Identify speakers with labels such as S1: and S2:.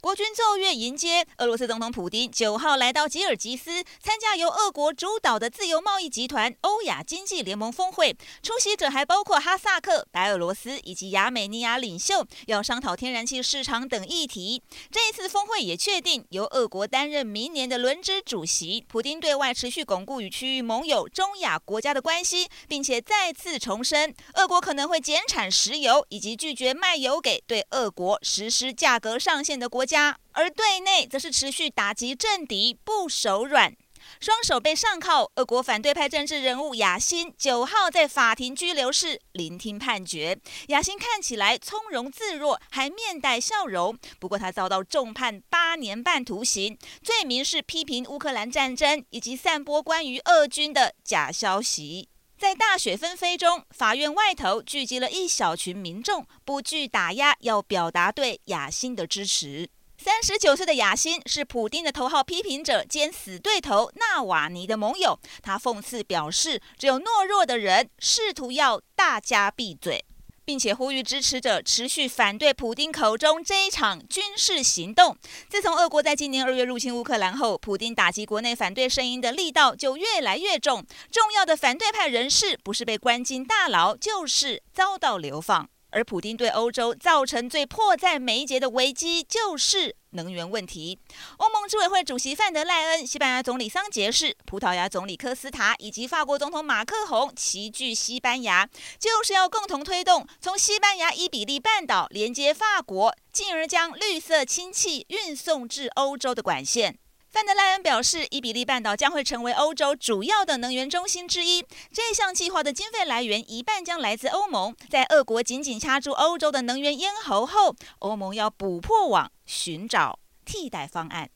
S1: 国军奏乐迎接俄罗斯总统普丁九号来到吉尔吉斯，参加由俄国主导的自由贸易集团欧亚经济联盟峰会。出席者还包括哈萨克、白俄罗斯以及亚美尼亚领袖，要商讨天然气市场等议题。这一次峰会也确定由俄国担任明年的轮值主席。普丁对外持续巩固与区域盟友中亚国家的关系，并且再次重申，俄国可能会减产石油，以及拒绝卖油给对俄国实施价格上限的国家。而对内则是持续打击政敌，不手软。双手被上铐，俄国反对派政治人物雅辛九号在法庭拘留室聆听判决。雅辛看起来从容自若，还面带笑容。不过他遭到重判八年半徒刑，罪名是批评乌克兰战争以及散播关于俄军的假消息。在大雪纷飞中，法院外头聚集了一小群民众，不惧打压，要表达对雅辛的支持。三十九岁的雅辛是普丁的头号批评者兼死对头纳瓦尼的盟友。他讽刺表示，只有懦弱的人试图要大家闭嘴，并且呼吁支持者持续反对普丁口中这一场军事行动。自从俄国在今年二月入侵乌克兰后，普丁打击国内反对声音的力道就越来越重。重要的反对派人士不是被关进大牢，就是遭到流放。而普丁对欧洲造成最迫在眉睫的危机，就是能源问题。欧盟执委会主席范德赖恩、西班牙总理桑杰士、葡萄牙总理科斯塔以及法国总统马克宏齐聚西班牙，就是要共同推动从西班牙伊比利半岛连接法国，进而将绿色氢气运送至欧洲的管线。范德莱恩表示，伊比利半岛将会成为欧洲主要的能源中心之一。这项计划的经费来源一半将来自欧盟。在俄国紧紧掐住欧洲的能源咽喉后，欧盟要补破网，寻找替代方案。